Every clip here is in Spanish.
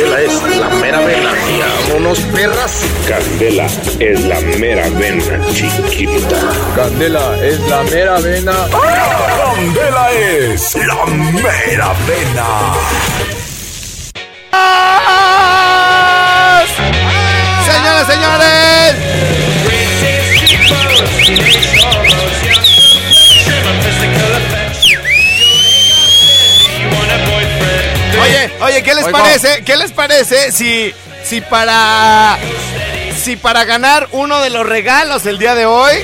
Candela es la mera vena. Vámonos, perras. Candela es la mera vena, chiquita. Candela es la mera vena. Candela es la mera vena. Señoras, señores. Oye, ¿qué les Oigo. parece? ¿Qué les parece si, si para, si para ganar uno de los regalos el día de hoy,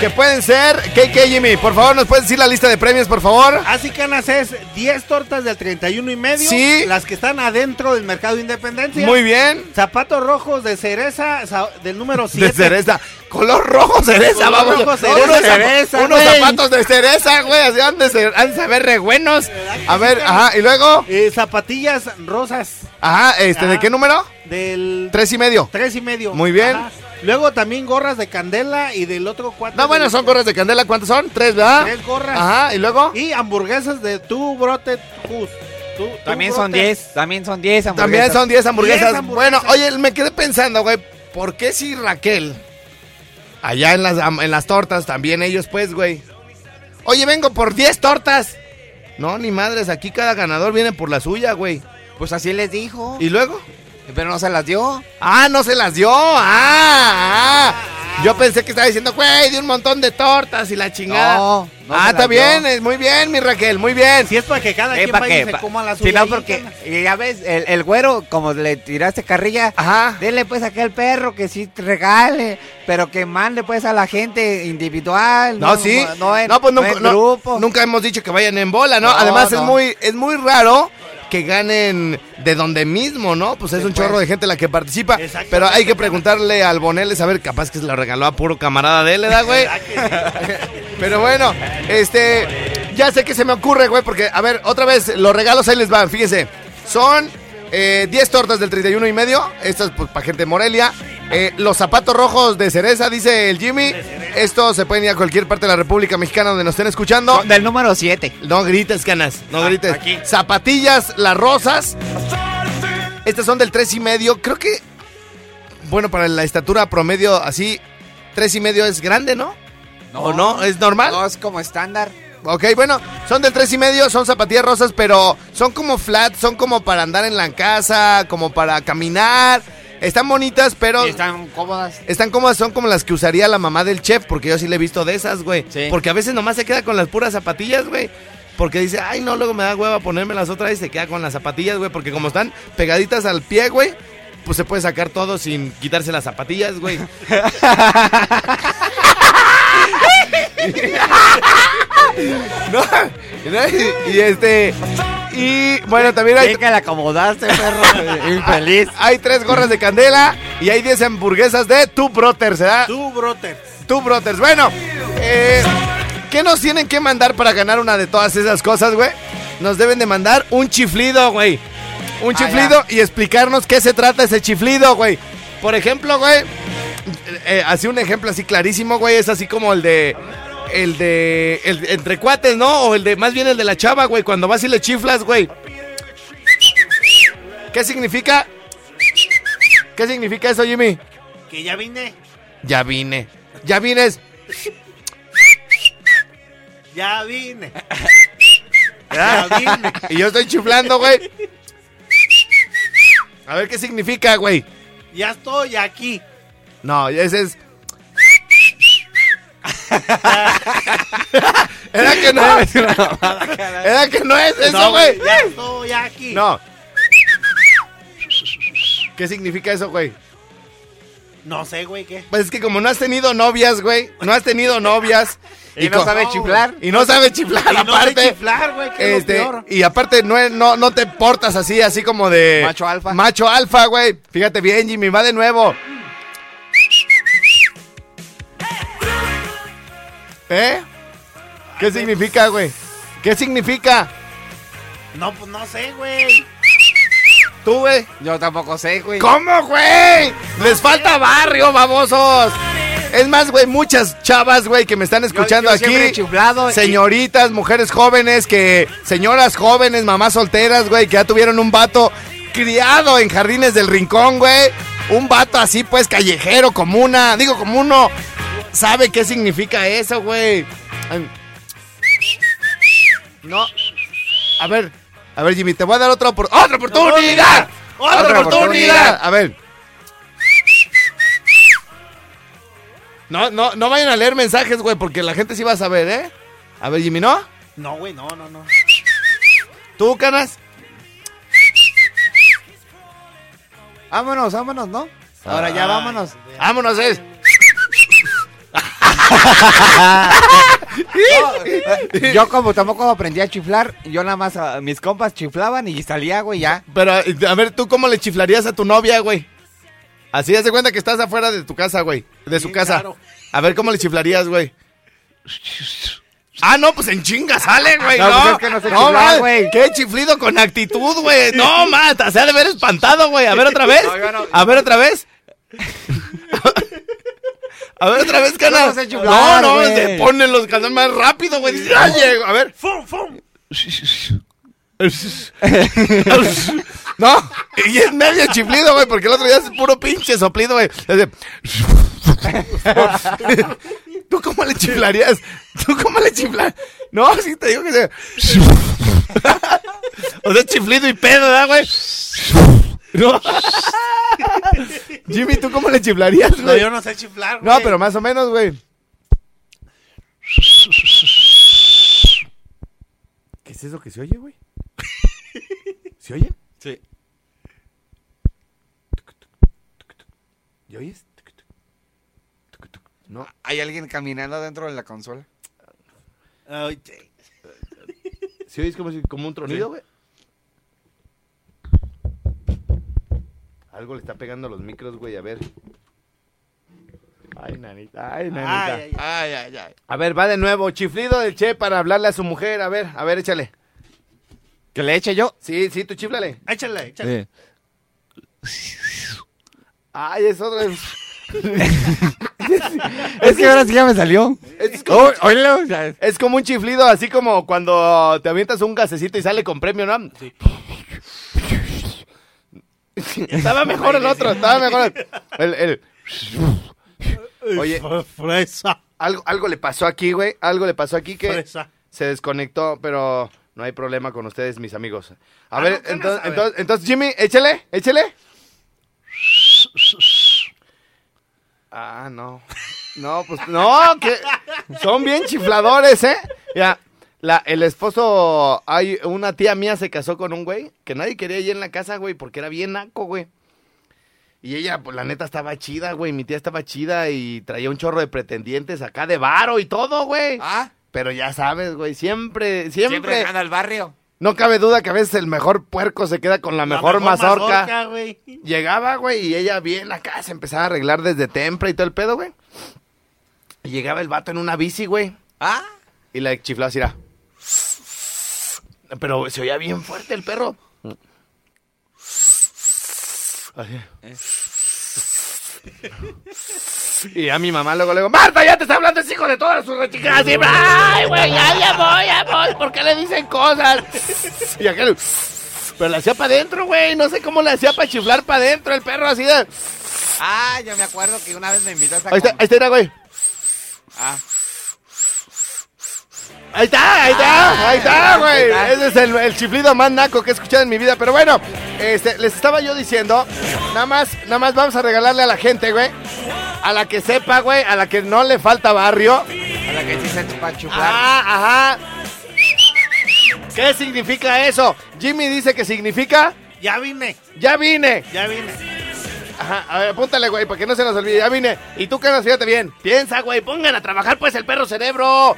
que pueden ser, KK Jimmy, por favor, nos puedes decir la lista de premios, por favor. Así canas es 10 tortas del 31 y medio. Sí. Las que están adentro del mercado de Independencia. Muy bien. Zapatos rojos de cereza del número 7. De cereza. Color rojo cereza, Color vamos. rojo, cereza, unos, zap- cereza, unos zapatos de cereza, güey. Así han de, ser- han de saber re buenos. A ver, ajá, y luego. Eh, zapatillas rosas Ajá, este, ¿de qué número? del Tres y medio. 3 y medio. Muy bien. Ajá. Luego también gorras de candela y del otro 4. No, bueno, son gorras de candela. ¿Cuántas son? Tres, ¿verdad? Tres gorras. Ajá, y luego. Y hamburguesas de tu brote Jus. Tu- tu También son. 10, también son 10 También son 10 hamburguesas. 10 hamburguesas. Bueno, oye, me quedé pensando, güey, ¿por qué si Raquel, allá en las, en las tortas, también ellos, pues, güey? Oye, vengo por 10 tortas. No, ni madres, aquí cada ganador viene por la suya, güey. Pues así les dijo. ¿Y luego? Pero no se las dio. Ah, no se las dio. Ah, ah. Yo pensé que estaba diciendo, güey, de un montón de tortas y la chingada. No, no ah, está bien, es muy bien, mi Raquel, muy bien. Si es para que cada Eh, quien ¿pa' vaya se coma la Si suya. no, ahí, porque y ya ves, el, el güero, como le tiraste carrilla, Ajá. dele pues a aquel perro que sí te regale, pero que mande pues a la gente individual. No, sí. No, en, pues no nunca, en no, grupo. nunca hemos dicho que vayan en bola, ¿no? No, Además es no. muy es muy raro que ganen de donde mismo, ¿no? Pues es un pues. chorro de gente la que participa. Pero hay que preguntarle al Boneles a ver, capaz que se lo regaló a puro camarada de él, ¿verdad, güey? Pero bueno, este, ya sé que se me ocurre, güey, porque, a ver, otra vez, los regalos ahí les van, fíjense. Son eh, 10 tortas del 31 y medio, estas pues para gente de Morelia. Eh, los zapatos rojos de cereza, dice el Jimmy. Estos se pueden ir a cualquier parte de la República Mexicana donde nos estén escuchando. Son Del número 7. No grites, canas, no Ah, grites. aquí. Zapatillas, las rosas. Estas son del 3 y medio. Creo que, bueno, para la estatura promedio así, 3 y medio es grande, ¿no? ¿O no? ¿Es normal? No, es como estándar. Ok, bueno, son del 3 y medio, son zapatillas rosas, pero son como flat, son como para andar en la casa, como para caminar. Están bonitas, pero Y están cómodas. están cómodas, son como las que usaría la mamá del chef, porque yo sí le he visto de esas, güey. Sí. Porque a veces nomás se queda con las puras zapatillas, güey. Porque dice, ay, no, luego me da hueva ponerme las otras y se queda con las zapatillas, güey. Porque como están pegaditas al pie, güey, pues se puede sacar todo sin quitarse las zapatillas, güey. no, y este. Y bueno, también hay. Que la acomodaste, perro. Infeliz. Hay tres gorras de candela y hay 10 hamburguesas de Tu Brothers, ¿verdad? Tu brote. Tu Brothers. Bueno, eh, ¿qué nos tienen que mandar para ganar una de todas esas cosas, güey? Nos deben de mandar un chiflido, güey. Un Ah, chiflido y explicarnos qué se trata ese chiflido, güey. Por ejemplo, güey, eh, así un ejemplo así clarísimo, güey, es así como el de... El de... El, entre cuates, ¿no? O el de... Más bien el de la chava, güey, cuando vas y le chiflas, güey. ¿Qué significa? ¿Qué significa eso, Jimmy? Que ya vine. Ya vine. Ya vienes. Ya vine. Ya vine. Y yo estoy chiflando, güey. A ver qué significa, güey. Ya estoy aquí. No, ese es. Era que no. Era que no es eso, güey. Ya estoy aquí. No. ¿Qué significa eso, güey? No sé, güey, ¿qué? Pues es que como no has tenido novias, güey. No has tenido novias. Y no sabe chiflar. Y no sabe chiflar, Y no sé aparte. chiflar, güey, que es Este, lo peor. y aparte no, no, no te portas así, así como de... Macho alfa. Macho alfa, güey. Fíjate bien, Jimmy, va de nuevo. ¿Eh? ¿Qué significa, güey? ¿Qué significa? No, pues no sé, güey. ¿Tú, güey? Yo tampoco sé, güey. ¿Cómo, güey? Les falta barrio, babosos. Es más, güey, muchas chavas, güey, que me están escuchando yo he aquí. chiflado y- Señoritas, mujeres jóvenes, que. Señoras jóvenes, mamás solteras, güey, que ya tuvieron un vato. criado en Jardines del Rincón, güey. Un vato así, pues, callejero, comuna. Digo, como uno sabe qué significa eso, güey. No. A ver, a ver, Jimmy, te voy a dar otra, opor- otra oportunidad. Otra, Otra oportunidad. oportunidad. A ver. No, no, no vayan a leer mensajes, güey, porque la gente sí va a saber, ¿eh? A ver, Jimmy, ¿no? No, güey, no, no, no. ¿Tú, Canas? Vámonos, vámonos, ¿no? Ahora ya vámonos. Vámonos, es. Yo como tampoco aprendí a chiflar, yo nada más, mis compas chiflaban y salía, güey, ya. Pero, a ver, ¿tú cómo le chiflarías a tu novia, güey? Así, hace cuenta que estás afuera de tu casa, güey. De su Sí, casa. claro. A ver, ¿cómo le chiflarías, güey? Ah, no, pues en chinga sale, güey. No, No, pues es que no ma, güey. Qué chiflido con actitud, güey. No, mata, se ha de ver espantado, güey. A ver otra vez. No, no. A ver otra vez. A ver otra vez, cana. Yo no no, no, se ponen los canales más rápido, güey. Dice, "Ay, llego". A ver. ¡Fum, fum! No, y es medio chiflido, güey, porque el otro día es puro pinche soplido, güey. Es de- ¿Tú cómo le chiflarías? ¿Tú cómo le chiflas? No, sí te digo que se... O sea, chiflido y pedo, ¿verdad, güey? No. Jimmy, ¿tú cómo le chiflarías, No, yo no sé chiflar, No, güey. pero más o menos, güey. ¿Qué es eso que se oye, güey? ¿Se oye? Sí. ¿Ya oyes? No. Hay alguien caminando dentro de la consola. Ay, sí. ¿Se oyes como, si- como un tronido, güey? Algo le está pegando a los micros, güey, a ver. Ay, nanita, ay, nanita. Ay, ay, ay. A ver, va de nuevo. Chiflido del Che para hablarle a su mujer. A ver, a ver, échale. ¿Que le eche yo? Sí, sí, tú chiflale. Échale, échale. Ay, es otro. Es que ahora sí ya me salió. Es como, Oh, oílo, es como un chiflido, así como cuando te avientas un gasecito y sale con premio, ¿no? estaba mejor el otro, estaba mejor el... el- Oye, F- Fresa. algo, algo le pasó aquí, güey. Algo le pasó aquí que Fresa. se desconectó, pero no hay problema con ustedes, mis amigos. A Ah, ver, no, ¿qué entonces, ver. entonces, entonces, Jimmy, échale, échale. Ah, no. No, pues no, que son bien chifladores, ¿eh? Ya, la, el esposo, hay una tía mía se casó con un güey que nadie quería ir en la casa, güey, porque era bien naco, güey. Y ella, pues la neta estaba chida, güey, mi tía estaba chida y traía un chorro de pretendientes acá de varo y todo, güey. Ah, Pero ya sabes, güey, siempre, siempre, siempre gana el barrio. no cabe duda que a veces el mejor puerco se queda con la mejor, mazorca. güey. Llegaba, güey, y ella bien acá se empezaba a arreglar desde temprano y todo el pedo, güey. Y llegaba el vato en una bici, güey. Ah, Y la chiflaba así, era. Pero se oía bien fuerte el perro. Así. Y a mi mamá luego le digo, Marta, ya te está hablando ese hijo de todas sus rechicadas. Siempre, ay, güey, ya, ya voy, ya voy. ¿Por qué le dicen cosas? Y aquel, pero le hacía para adentro, güey. No sé cómo le hacía para chiflar para adentro el perro así de... ah, yo me acuerdo que una vez me invitaste a Ahí está, ahí está, güey. Ah, Ahí está, ahí está, ahí está, güey. Ese es el, el chiflido más naco que he escuchado en mi vida. Pero bueno, este, les estaba yo diciendo, nada más, nada más vamos a regalarle a la gente, güey. A la que sepa, güey, a la que no le falta barrio. a la que sí se para chuflar. Ajá, ajá. ¿Qué significa eso? Jimmy dice que significa, Ya vine, ya vine. ya vine. Ajá, a ver, apúntale, güey, para que no se nos olvide. Ya vine. Y tú, Canas, fíjate bien. Piensa, güey, pongan a trabajar, pues, el perro cerebro.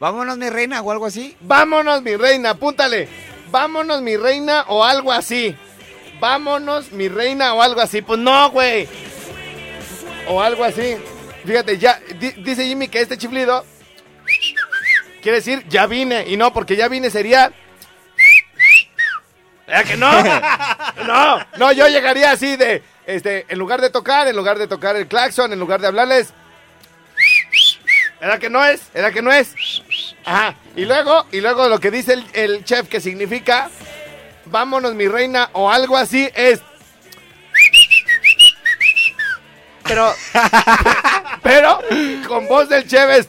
Vámonos, mi reina, o algo así. Vámonos, mi reina, apúntale. Vámonos, mi reina, o algo así. Vámonos, mi reina, o algo así. Pues no, güey. O algo así. Fíjate, ya, di- dice Jimmy que este chiflido quiere decir ya vine. Y no, porque ya vine sería. ¿Verdad que no? No, no, yo llegaría así de, este, en lugar de tocar, en lugar de tocar el claxon, en lugar de hablarles. ¿Era que no es? ¿Era que no es? Ajá. Y luego, y luego lo que dice el, el chef que significa vámonos mi reina o algo así es pero pero con voz del chef es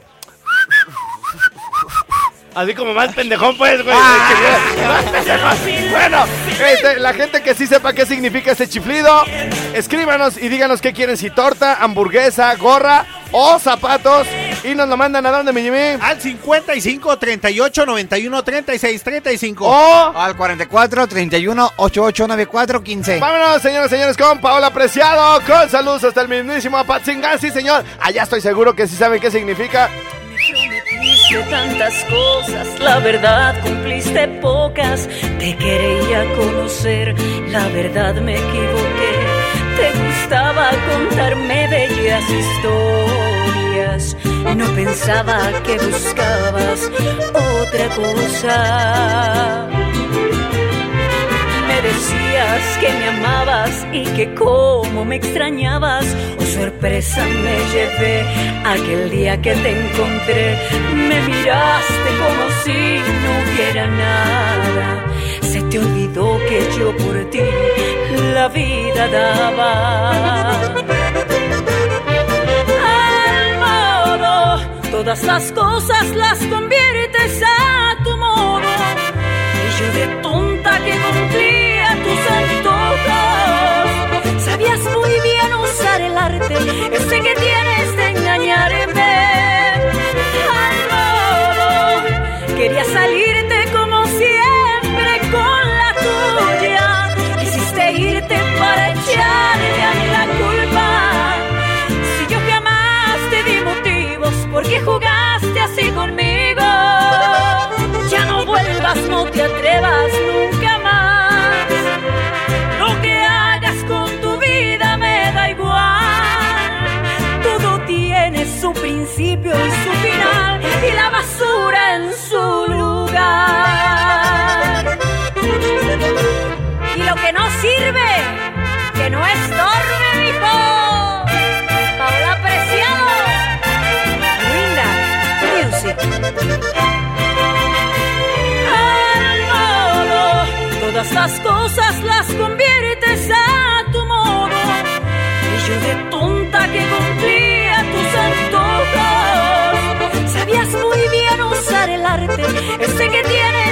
Así como más pendejón, pues, güey. Más pendejón. Bueno, este, la gente que sí sepa qué significa este chiflido, escríbanos y díganos qué quieren, si torta, hamburguesa, gorra o zapatos. Y nos lo mandan a dónde, mi Jimmy. Al 55 38 91 36 35. O Al 44 31 88 94 15. Vámonos, señoras y señores, con Paola Preciado, con saludos hasta el mismísimo Apatzingán, sí, señor. Allá estoy seguro que sí saben qué significa. Tantas cosas, la verdad cumpliste pocas. Te quería conocer, la verdad me equivoqué. Te gustaba contarme bellas historias. No pensaba que buscabas otra cosa. Me decías que me amabas y que como me extrañabas. Oh sorpresa me llevé aquel día que te encontré. Me miraste como si no hubiera nada. Se te olvidó que yo por ti la vida daba. Todas las cosas las conviertes a tu modo. Y yo de tonta que cumplía tus antojos. Sabías muy bien usar el arte, ese que tienes que tienes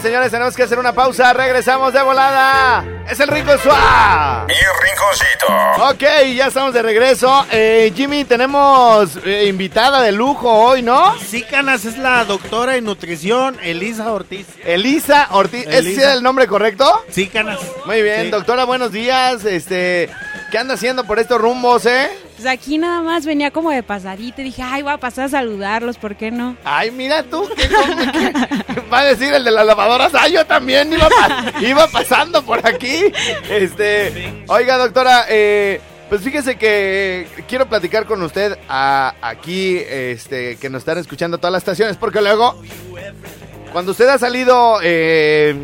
Señores y señores, tenemos que hacer una pausa. Regresamos de volada. Es el Rico Suá. Y Rinconcito. Ok, ya estamos de regreso. Eh, Jimmy, tenemos eh, invitada de lujo hoy, ¿no? Sí, Canas, es la doctora en nutrición Elisa Ortiz. Elisa Ortiz. ¿Ese Elisa. es el nombre correcto? Sí, Canas. Muy bien, Sí. doctora, buenos días. Este, ¿qué anda haciendo por estos rumbos, eh? Pues aquí nada más venía como de pasadita y dije, ay, voy a pasar a saludarlos, ¿por qué no? Ay, mira tú, ¿qué, qué- va a decir el de las lavadoras? Ah, yo también iba, pa- iba pasando por aquí. Este, oiga, doctora, eh, pues fíjese que quiero platicar con usted a- aquí, este, que nos están escuchando todas las estaciones, porque luego, cuando usted ha salido, eh,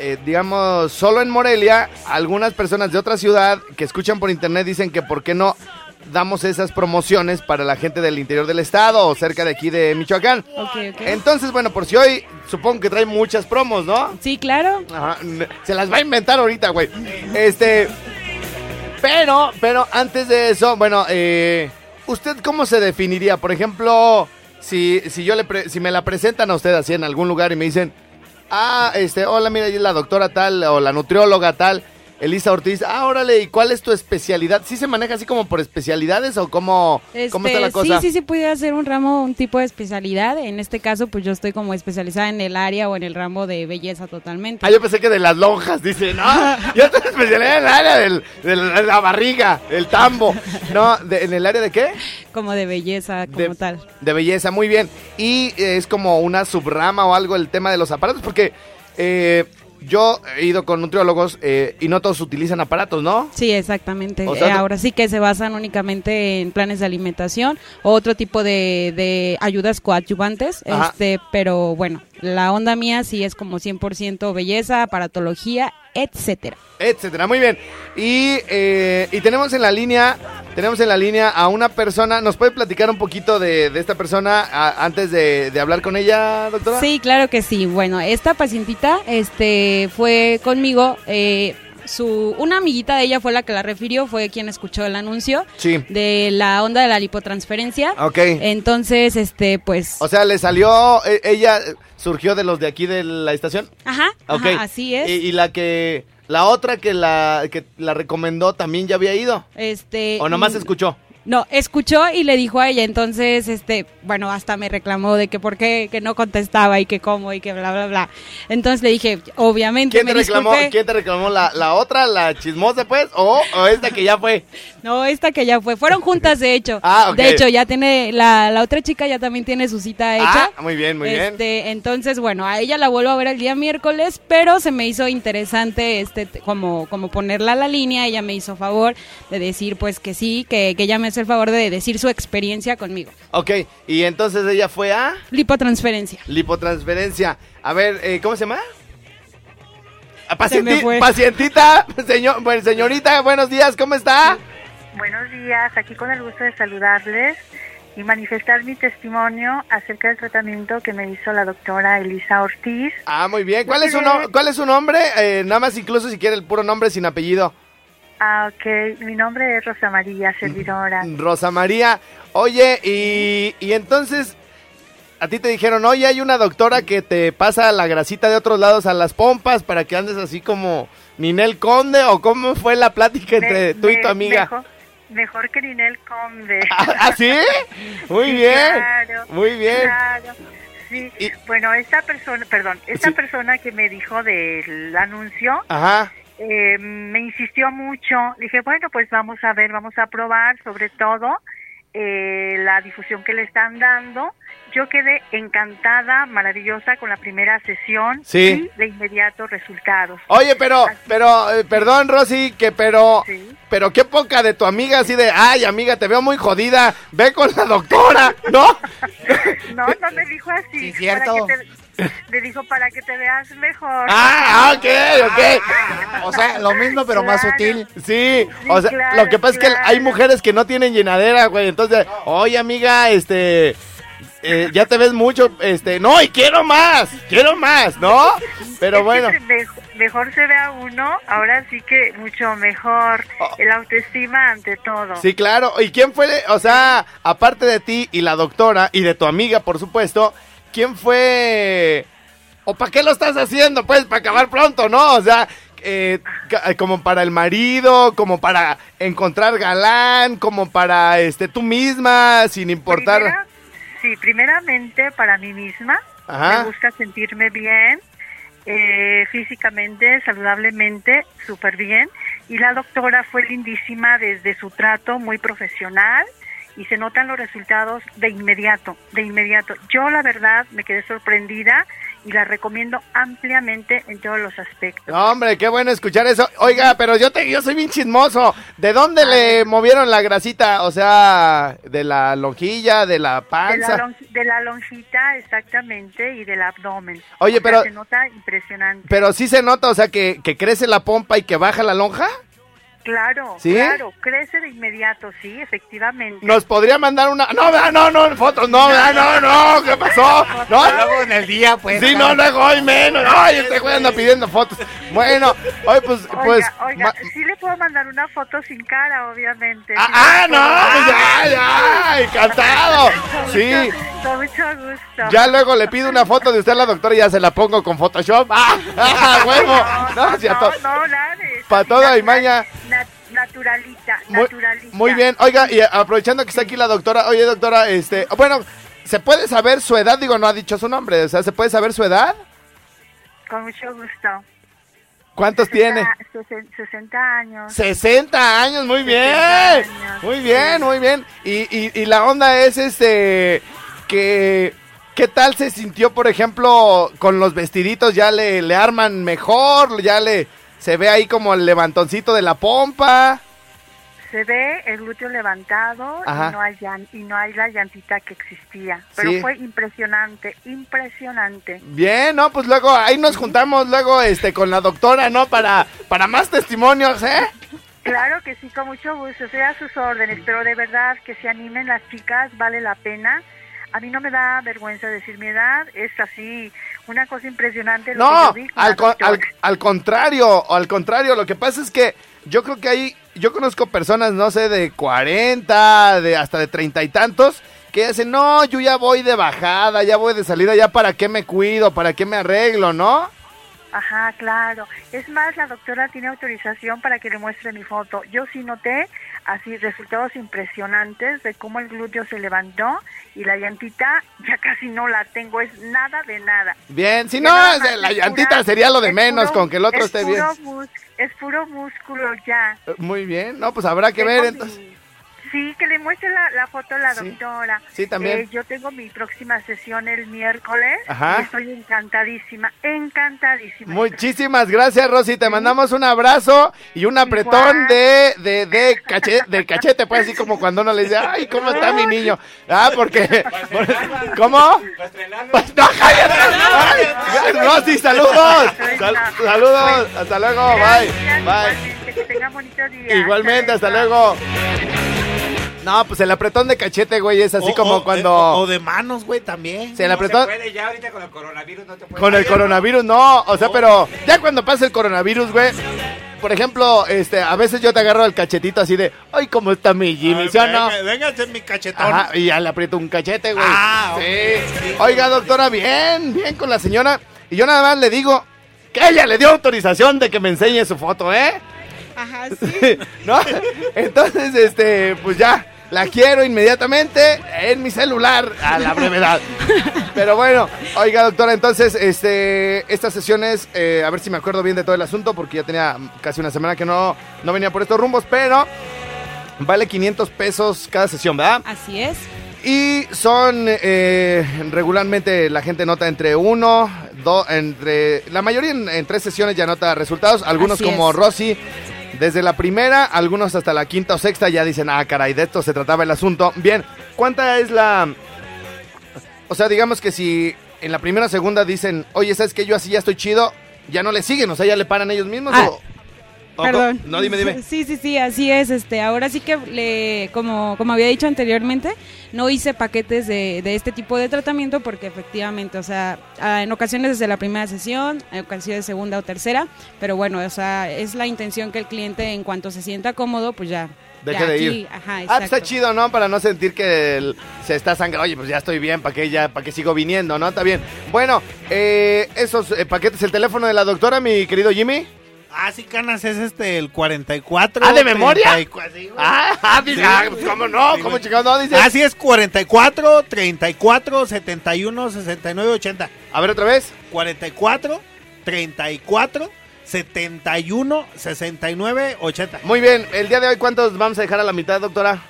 eh, digamos, solo en Morelia, algunas personas de otra ciudad que escuchan por internet dicen que por qué no damos esas promociones para la gente del interior del estado o cerca de aquí de Michoacán. Entonces, bueno, por si hoy supongo que trae muchas promos, ¿no? Sí, claro. Ajá, se las va a inventar ahorita, güey. Este. Pero, pero antes de eso, bueno, eh, ¿usted cómo se definiría? Por ejemplo, si, si yo le pre- si me la presentan a usted así en algún lugar y me dicen, ah, este, hola, mira, es la doctora tal o la nutrióloga tal, Elisa Ortiz. Ah, órale, ¿y cuál es tu especialidad? ¿Sí se maneja así como por especialidades o cómo, cómo está la Este, cosa? Sí, sí, sí, pudiera ser un ramo, un tipo de especialidad. En este caso, pues yo estoy como especializada en el área o en el ramo de belleza totalmente. Ah, yo pensé que de las lonjas, dice, no, yo estoy especialidad en el área del, del- de la barriga, el tambo. No, de- ¿en el área de qué? Como de belleza, como De- tal. De belleza, muy bien. Y eh, es como una subrama o algo el tema de los aparatos, porque eh, yo he ido con nutriólogos eh, y no todos utilizan aparatos, ¿no? Sí, exactamente. O sea, Eh, ahora sí que se basan únicamente en planes de alimentación o otro tipo de, de ayudas coadyuvantes. Ajá. Este, pero bueno, la onda mía sí es como 100% belleza, aparatología, etcétera. etcétera. Muy bien. Y, eh, y tenemos en la línea, tenemos en la línea a una persona. ¿Nos puede platicar un poquito de, de esta persona a- antes de, de hablar con ella, doctora? Sí, claro que sí. Bueno, esta pacientita este, fue conmigo. eh, su, una amiguita de ella fue la que la refirió, fue quien escuchó el anuncio Sí. de la onda de la lipotransferencia. Ok. Entonces, este, pues. O sea, le salió, eh, ella surgió de los de aquí de la estación. Ajá, Ok. ajá, así es. Y, y la que, la otra que la, que la recomendó también ya había ido. Este. O nomás escuchó. No, escuchó y le dijo a ella, entonces, este, bueno, hasta me reclamó de que por qué que no contestaba y que cómo y que bla, bla, bla. Entonces le dije, obviamente, ¿Quién te me reclamó? disculpé. ¿Quién te reclamó? ¿La, la otra, la chismosa, pues? ¿O, o esta que ya fue? No, esta que ya fue. Fueron juntas, de hecho. Ah. De hecho, ya tiene, la, la otra chica ya también tiene su cita hecha. Ah, muy bien, muy bien. Este, entonces, bueno, a ella la vuelvo a ver el día miércoles, pero se me hizo interesante este como, como ponerla a la línea. Ella me hizo favor de decir, pues que sí, que, que ella me hace el favor de decir su experiencia conmigo. Ok, y entonces ella fue a Lipotransferencia. lipotransferencia. A ver, eh, ¿cómo se llama? A Se me pacienti- fue. pacientita, señor, bueno, señorita, buenos días, ¿cómo está? Buenos días, aquí con el gusto de saludarles y manifestar mi testimonio acerca del tratamiento que me hizo la doctora Elisa Ortiz. Ah, muy bien. ¿Cuál es su, no- cuál es su nombre? Eh, nada más incluso si quiere el puro nombre sin apellido. Ah, ok, mi nombre es Rosa María, servidora. Rosa María. Oye, y, y entonces a ti te dijeron, oye, hay una doctora que te pasa la grasita de otros lados a las pompas para que andes así como Ninel Conde o cómo fue la plática entre Me- tú y tu amiga. Mejor, mejor que Ninel Conde. ¿Ah, sí? Muy Sí, bien. claro, Muy bien. claro. Sí, bueno, esta persona, perdón, esta Sí. persona que me dijo del anuncio, Ajá. Eh, me insistió mucho. Dije, bueno, pues vamos a ver, vamos a probar sobre todo eh, la difusión que le están dando. Yo quedé encantada, maravillosa con la primera sesión Sí. y de inmediato resultados. Oye, pero, pero, eh, perdón, Rosy, que pero, pero qué poca de tu amiga así de, ay, amiga, te veo muy jodida, ve con la doctora, ¿no? No, no me dijo así. cierto. para que te- me dijo para que te veas mejor. Ah, ok, ok. O sea, lo mismo pero más sutil. Sí, o sea, claro, lo que pasa es que hay mujeres que no tienen llenadera, güey. Entonces, oye, amiga, este, eh, ya te ves mucho, este, no, y quiero más, quiero más, ¿no? Pero Es bueno, entre mej- mejor se ve a uno, ahora sí que mucho mejor. El autoestima ante todo. sí, claro. ¿Y quién fue, o sea, aparte de ti y la doctora y de tu amiga, por supuesto, quién fue, o para qué lo estás haciendo, pues, para acabar pronto, ¿no? O sea, eh, ca- como para el marido, como para encontrar galán, como para, este, tú misma, sin importar. Primera- sí, primeramente para mí misma. Ajá. Me gusta sentirme bien, eh, físicamente, saludablemente, súper bien. Y la doctora fue lindísima desde su trato, muy profesional. Y se notan los resultados de inmediato, de inmediato. Yo la verdad me quedé sorprendida y la recomiendo ampliamente en todos los aspectos. Hombre, qué bueno escuchar eso. Oiga, pero yo te, yo soy bien chismoso. ¿De dónde le movieron la grasita? O sea, de la lonjilla, de la De panza. la, de la lonjita, exactamente, y del abdomen. Oye, O sea, pero- Se nota impresionante. Pero sí se nota, o sea, que, que crece la pompa y que baja la lonja. Claro, ¿Sí? claro, crece de inmediato, sí, efectivamente. Nos podría mandar una. No, no, no, fotos, no, no, no, ¿qué pasó? No, Luego en el día, pues. Sí, no, luego hoy menos. Ay, este güey anda pidiendo fotos. Bueno, hoy pues, Oiga, pues. oiga, ma- sí le puedo mandar una foto sin cara, obviamente. Ah, ah, no, pues ya, ya, encantado. Sí. Con mucho gusto. Ya luego le pido una foto de usted a la doctora y ya se la pongo con Photoshop. ¡Ah! ¡Ah, huevo! No, No, no, no, para todo hay maña. Nat- naturalita, Muy, naturalita. muy bien. Oiga, y aprovechando que está aquí la doctora, oye, doctora, este, bueno, ¿se puede saber su edad? Digo, no ha dicho su nombre, o sea, ¿se puede saber su edad? Con mucho gusto. ¿Cuántos tiene? 60, 60 años. 60 años, muy bien. años, Muy bien, muy bien. Y, y, y la onda es este que ¿qué tal se sintió, por ejemplo, con los vestiditos ya le, le arman mejor, ya le se ve ahí como el levantoncito de la pompa? Se ve el glúteo levantado Ajá. y no, hay llan- y no hay la llantita que existía. Pero Sí. fue impresionante, impresionante. Bien, no, pues luego ahí nos juntamos luego este con la doctora, ¿no? Para para más testimonios, ¿eh? Claro que sí, con mucho gusto, estoy a sus órdenes, pero de verdad que se animen las chicas, vale la pena. A mí no me da vergüenza decir mi edad, es así, una cosa impresionante. Lo que No, yo vi al, con- al, al contrario, al contrario, lo que pasa es que yo creo que ahí, yo conozco personas, no sé, de 40, de hasta de treinta y tantos, que dicen, no, yo ya voy de bajada, ya voy de salida, ya para qué me cuido, para qué me arreglo, ¿no? Ajá, claro. Es más, la doctora tiene autorización para que le muestre mi foto. Yo sí noté así resultados impresionantes de cómo el glúteo se levantó y la llantita ya casi no la tengo, es nada de nada. Bien, si no, la es llantita pura- sería lo de menos, puro- con que el otro es esté bien. puro mus- es puro músculo ya. Eh, Muy bien, no, pues habrá que Tengo ver mi- entonces. Sí, que le muestre la, la foto a la Sí. doctora. Sí, también. Eh, yo tengo mi próxima sesión el miércoles Ajá. y estoy encantadísima, encantadísima. Muchísimas gracias, Rosy. Te mandamos un abrazo y un apretón de, de, de, cache- de cachete, pues así como cuando uno le dice, ay, ¿cómo está mi niño? Ah, porque... ¿Cómo? Pues no, cállate. Ay, Rosy, saludos. Sal- saludos. Hasta luego. Bye. Bye. Igualmente, que tenga bonito día. Igualmente, hasta luego. No, pues el apretón de cachete, güey, es así O- como o- cuando... O, o de manos, güey, también. Se el No apretón... se puede, ya ahorita con el coronavirus no te puedes. Con el coronavirus, no, o sea, pero ya cuando pasa el coronavirus, güey, por ejemplo, este, a veces yo te agarro el cachetito así de, ay, ¿cómo está mi Jimmy? ¿Sí o no? Mi cachetón. Ajá, y ya le aprieto un cachete, güey. Ah, ok, sí. Oiga, doctora, bien, bien con la señora. Y yo nada más le digo que ella le dio autorización de que me enseñe su foto, ¿eh? Ajá, sí. ¿No? Entonces, este, pues ya, la quiero inmediatamente en mi celular a la brevedad. Pero bueno, oiga, doctora, entonces, este, estas sesiones, eh, a ver si me acuerdo bien de todo el asunto, porque ya tenía casi una semana que no, no venía por estos rumbos, pero vale 500 pesos cada sesión, ¿verdad? Así es. Y son eh, regularmente la gente nota entre uno, dos, entre la mayoría en, en tres sesiones ya nota resultados. Algunos Así como es. Rosy desde la primera, algunos hasta la quinta o sexta ya dicen ah caray de esto se trataba el asunto. Bien, ¿cuánta es la? O sea, digamos que si en la primera o segunda dicen oye sabes que yo así ya estoy chido, ya no le siguen, o sea ya le paran ellos mismos. Ah, o- o Perdón. No dime dime. Sí, sí, sí, así es. Este, ahora sí que le, como, como había dicho anteriormente, no hice paquetes de, de este tipo de tratamiento porque efectivamente, o sea, en ocasiones desde la primera sesión, en ocasiones segunda o tercera, pero bueno, o sea, es la intención que el cliente en cuanto se sienta cómodo, pues ya. Deje de ir. Ajá, Ah, pues está chido, ¿no? Para no sentir que el- se está sangrando. Oye, pues ya estoy bien, ¿para qué, ya, para qué sigo viniendo, no? Está bien. Bueno, eh, esos eh, paquetes, el teléfono de la doctora, mi querido Jimmy. Ah, sí, canas, es este, el 44. ¿Ah, de memoria? 34, sí, güey. Ah, ah, dice, ah, pues, ¿cómo no? ¿Cómo chingados no? Dice. Así es, 44, 34, 71, 69, 80. A ver otra vez. 44, 34, 71, 69, 80. Muy bien, el día de hoy, ¿cuántos vamos a dejar a la mitad, doctora?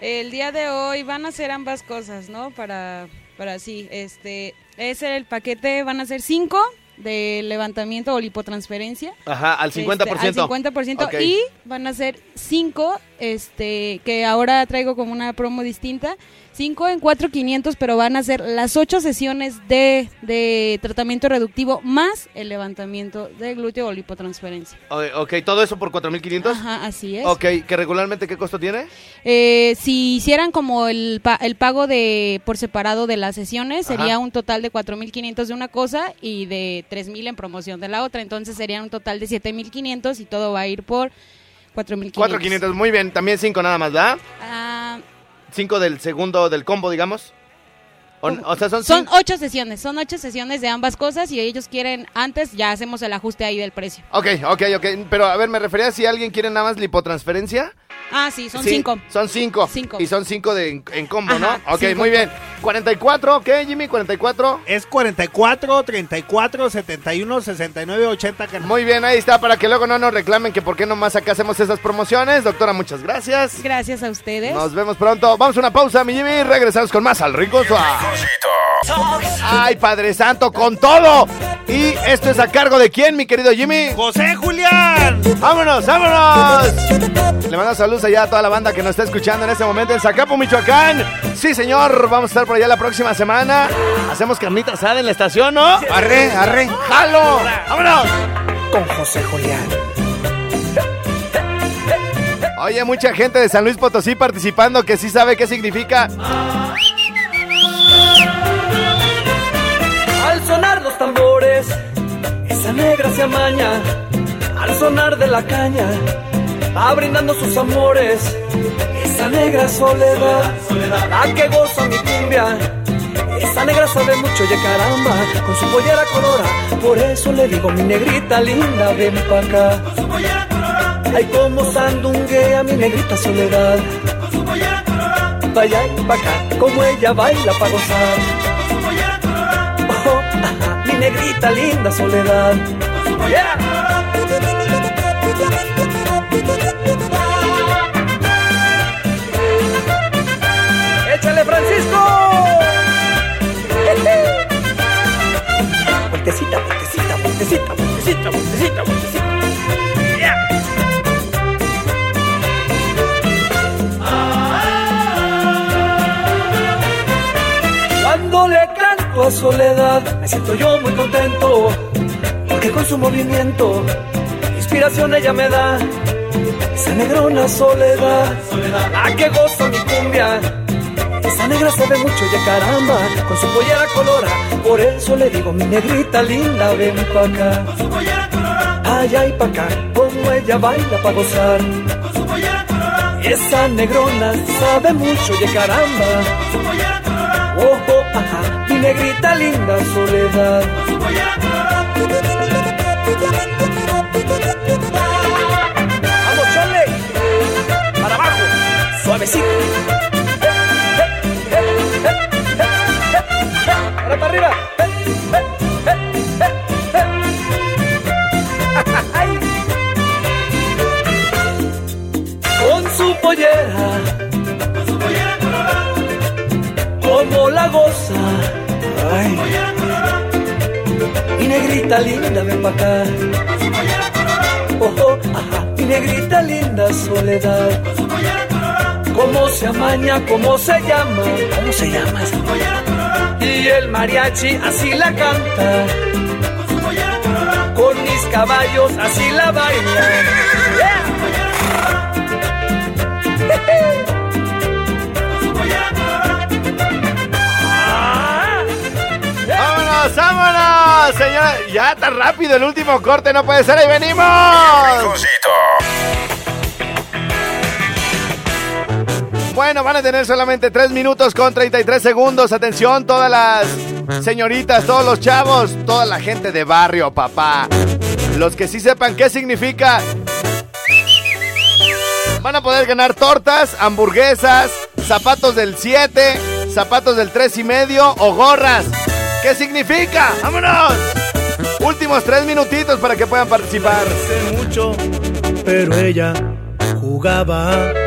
El día de hoy van a ser ambas cosas, ¿no? Para, para sí, este, es el paquete, van a ser cinco de levantamiento o lipotransferencia. Ajá, al 50%. Este, al 50% Ok. y van a ser 5, este, que ahora traigo como una promo distinta, 5 en 4,500, pero van a ser las 8 sesiones de, de tratamiento reductivo más el levantamiento de glúteo o lipotransferencia. Ok, todo eso por 4.500. Ajá, así es. Ok, ¿que regularmente qué costo tiene? Eh, si hicieran como el, pa- el pago de por separado de las sesiones, Ajá. sería un total de 4.500 de una cosa y de 3.000 en promoción de la otra. Entonces sería un total de 7.500 y todo va a ir por 4.500. 4.500, muy bien. También 5 nada más, ¿verdad? 5 del segundo del combo, digamos. O, o sea, son, Son cinco. ocho sesiones, son ocho sesiones de ambas cosas y ellos quieren antes, ya hacemos el ajuste ahí del precio. Ok, ok, ok. Pero a ver, me refería a si alguien quiere nada más lipotransferencia. Ah, sí, son Sí, cinco. Son cinco. Cinco. Y son cinco de, en, en combo, Ajá, ¿no? Ok, cinco. muy bien. 44, ¿ok, Jimmy? 44. Es 44, 34, 71, 69, 80. carnal. Muy bien, ahí está, para que luego no nos reclamen que por qué nomás acá hacemos esas promociones. Doctora, muchas gracias. Gracias a ustedes. Nos vemos pronto. Vamos a una pausa, mi Jimmy. Regresamos con más al Rico. Ay, Padre Santo, con todo. Y esto es a cargo de quién, mi querido Jimmy. José Julián. ¡Vámonos, vámonos! Le mando saludos allá a toda la banda que nos está escuchando en este momento en Zacapo, Michoacán. Sí, señor, vamos a estar por allá la próxima semana. Hacemos carnita asada en la estación, ¿no? Arre, arre. ¡Jalo! ¡Vámonos! Con José Julián. Oye, mucha gente de San Luis Potosí participando que sí sabe qué significa. Al sonar los tambores, esa negra se amaña. Al sonar de la caña, va brindando sus amores. Esa negra soledad, la que goza mi cumbia. Esa negra sabe mucho, ya caramba, con su pollera colora. Por eso le digo, mi negrita linda, ven pa' acá. Ay, como sandunguea mi negrita soledad. Vaya y pa' acá, como ella baila pa' gozar. Oh, ajá, mi negrita linda soledad. Yeah. ¡Échale, Francisco! Vueltecita, vueltecita, vueltecita, vueltecita, vueltecita, vueltecita. Cuando le canto a Soledad, me siento yo muy contento, porque con su movimiento, ella me da. Esa negrona soledad, la que goza mi cumbia. Esa negra sabe mucho, ya caramba, con su pollera colora. Por eso le digo, mi negrita linda, ven pa' acá. Allá y pa' acá, como ella baila pa' gozar. Esa negrona sabe mucho, ya caramba. Ojo, ajá, mi negrita linda soledad. Vamos, suavecito. Ahora para arriba. Ay. Con su pollera. Como la goza. Ay. Mi negrita linda, ven pa' acá. Ojo, ajá, mi negrita linda soledad. ¿Cómo se amaña? ¿Cómo se llama? ¿Cómo se llama? Y el mariachi así la canta. Con mis caballos así la bailan. ¡Vámonos, vámonos! Señora, ya tan rápido el último corte, no puede ser, ahí venimos. Bueno, van a tener solamente 3 minutos con 33 segundos. Atención, todas las señoritas, todos los chavos, toda la gente de barrio, papá. Los que sí sepan qué significa. Van a poder ganar tortas, hamburguesas, zapatos del 7, zapatos del 3 y medio o gorras. ¿Qué significa? ¡Vámonos! Últimos 3 minutitos para que puedan participar. mucho, pero ella jugaba.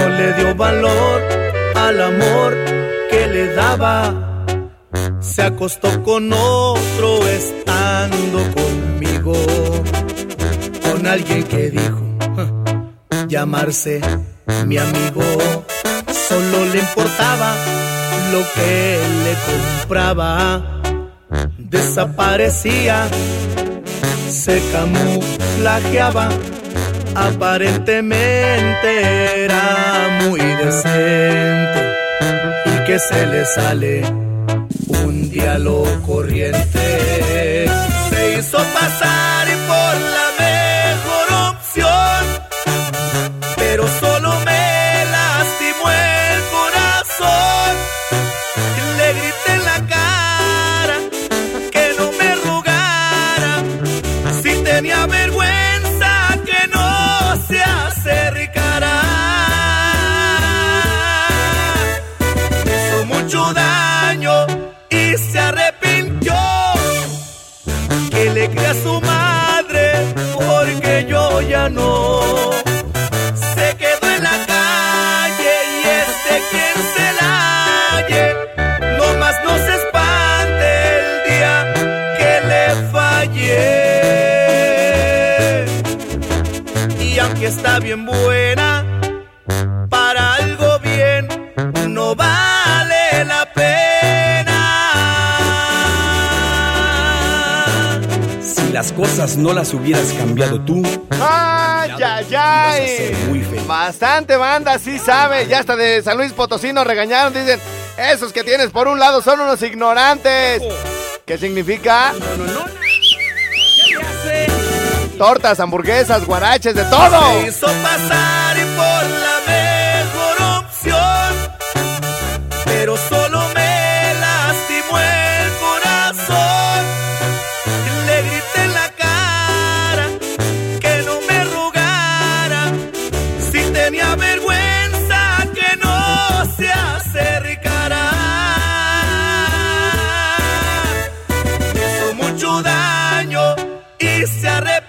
No le dio valor al amor que le daba. Se acostó con otro estando conmigo. Con alguien que dijo "Ja, llamarse mi amigo. Solo le importaba lo que le compraba. Desaparecía se camuflajeaba, aparentemente era muy decente y que se le sale un lo corriente. Se hizo pasar aunque está bien buena, para algo bien no vale la pena. Si las cosas no las hubieras cambiado tú, ¡Ay, ay, ay! Bastante banda, sí sabe. Ya hasta de San Luis Potosí nos regañaron. Dicen, esos que tienes por un lado son unos ignorantes. ¿Qué significa? Tortas, hamburguesas, guaraches, de todo. Se hizo pasar por la mejor opción, pero solo me lastimó el corazón. Le grité en la cara que no me rogara, si tenía vergüenza que no se acercara. Hizo mucho daño y se arrepintió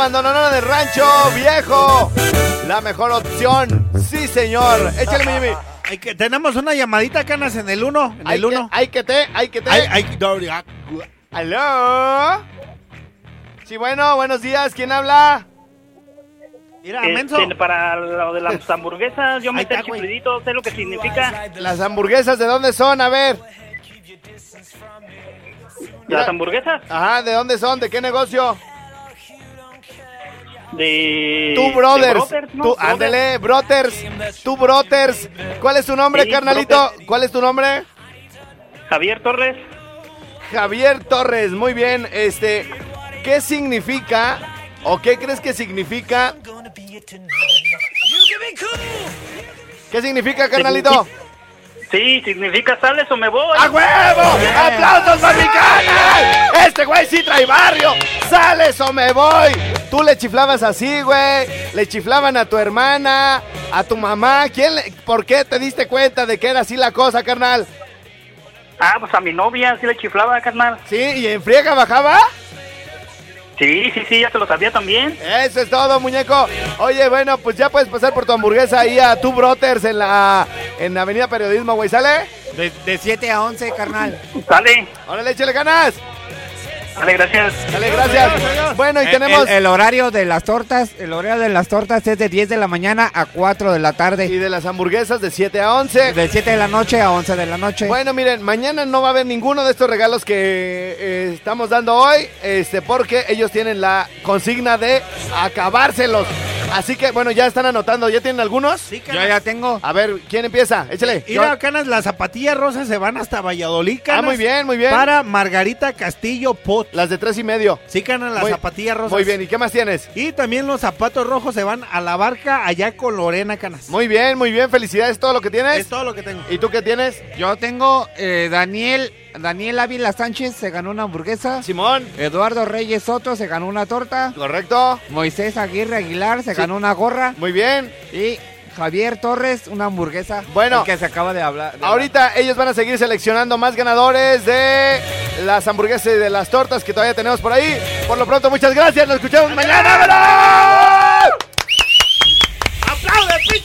Abandonadora del rancho viejo. La mejor opción. Sí, señor. Échale, mi Jimmy. Hay que, tenemos una llamadita, Canas, en el 1. En Hay el que, 1. hay que te, hay que te. Hay, hay, doble- ah, ¿Aló? Sí, bueno, buenos días. ¿Quién habla? Mira, Este, para lo de las hamburguesas, yo está, güey. chiflidito, sé lo que significa. Las hamburguesas, ¿de dónde son? A ver. Las hamburguesas Ajá, ¿de dónde son? ¿De qué negocio? De... Tú, de brothers. Brothers, ¿no? Tú, Brothers. brothers. Brothers. ¿Cuál es tu nombre, Sí, carnalito? brothers. ¿Cuál es tu nombre? Javier Torres. Javier Torres, muy bien. Este, ¿qué significa o qué crees que significa? ¿Qué significa, carnalito? Sí, significa sales o me voy. ¡A huevo! ¡Aplausos para mi carnal! Este güey sí trae barrio. ¡Sales o me voy! Tú le chiflabas así, güey. Le chiflaban a tu hermana, a tu mamá. ¿Quién le- ¿Por qué te diste cuenta de que era así la cosa, carnal? Ah, pues a mi novia sí le chiflaba, carnal. ¿Sí? ¿Y en friega bajaba? Sí, sí, sí, ya se lo sabía también. Eso es todo, muñeco. Oye, bueno, pues ya puedes pasar por tu hamburguesa ahí a tu Brothers en la, en la Avenida Periodismo, güey. ¿Sale? De 7 a 11, carnal. Sale. Órale, échale ganas. Dale, gracias. Dale, gracias. Bueno, y El- tenemos... El, el horario de las tortas, el horario de las tortas es de 10 de la mañana a 4 de la tarde. Y de las hamburguesas de 7 a 11. De 7 de la noche a 11 de la noche. Bueno, miren, mañana no va a haber ninguno de estos regalos que eh, estamos dando hoy, este, porque ellos tienen la consigna de acabárselos. Así que, bueno, ya están anotando. ¿Ya tienen algunos? Sí, Yo ya tengo. A ver, ¿quién empieza? Échale. Mira, Canas, las zapatillas rosas se van hasta Valladolid, Canas. Ah, muy bien, muy bien. Para Margarita Castillo Pot. Las de tres y medio. Sí, Canas, las Muy- zapatillas rosas. Muy bien, ¿y qué más tienes? Y también los zapatos rojos se van a la barca allá con Lorena, Canas. Muy bien, muy bien. Felicidades, todo lo que tienes. Es todo lo que tengo. ¿Y tú qué tienes? Yo tengo eh, Daniel, Daniel Ávila Sánchez se ganó una hamburguesa. Simón. Eduardo Reyes Soto se ganó una torta. Correcto. Moisés Aguirre Aguilar se Sí. ganó una gorra. Muy bien. Y Javier Torres una hamburguesa. Bueno. que se acaba de hablar. de Ahorita ellos van a seguir seleccionando más ganadores de las hamburguesas y de las tortas que todavía tenemos por ahí. Por lo pronto, muchas gracias. Nos escuchamos mañana. ¡Vámonos!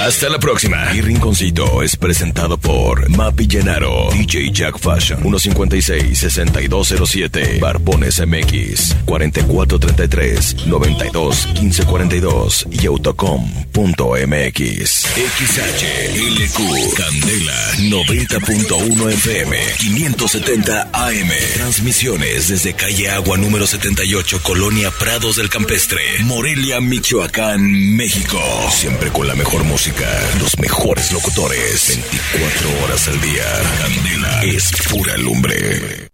Hasta la próxima. Mi rinconcito es presentado por Mapi Llenaro, DJ Jack Fashion, 156-6207, Barbones MX, 4433-921542 y autocom.mx. XHLQ, Candela, 90.1 FM, 570 AM. Transmisiones desde calle Agua número 78, Colonia Prados del Campestre, Morelia, Michoacán, México. Siempre con la mejor música, los mejores locutores, 24 horas al día. Candela es pura lumbre.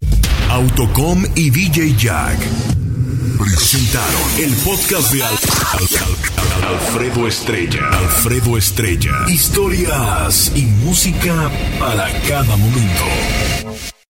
Autocom y DJ Jack presentaron el podcast de Al- Al- Al- Alfredo Estrella. Alfredo Estrella. Historias y música para cada momento.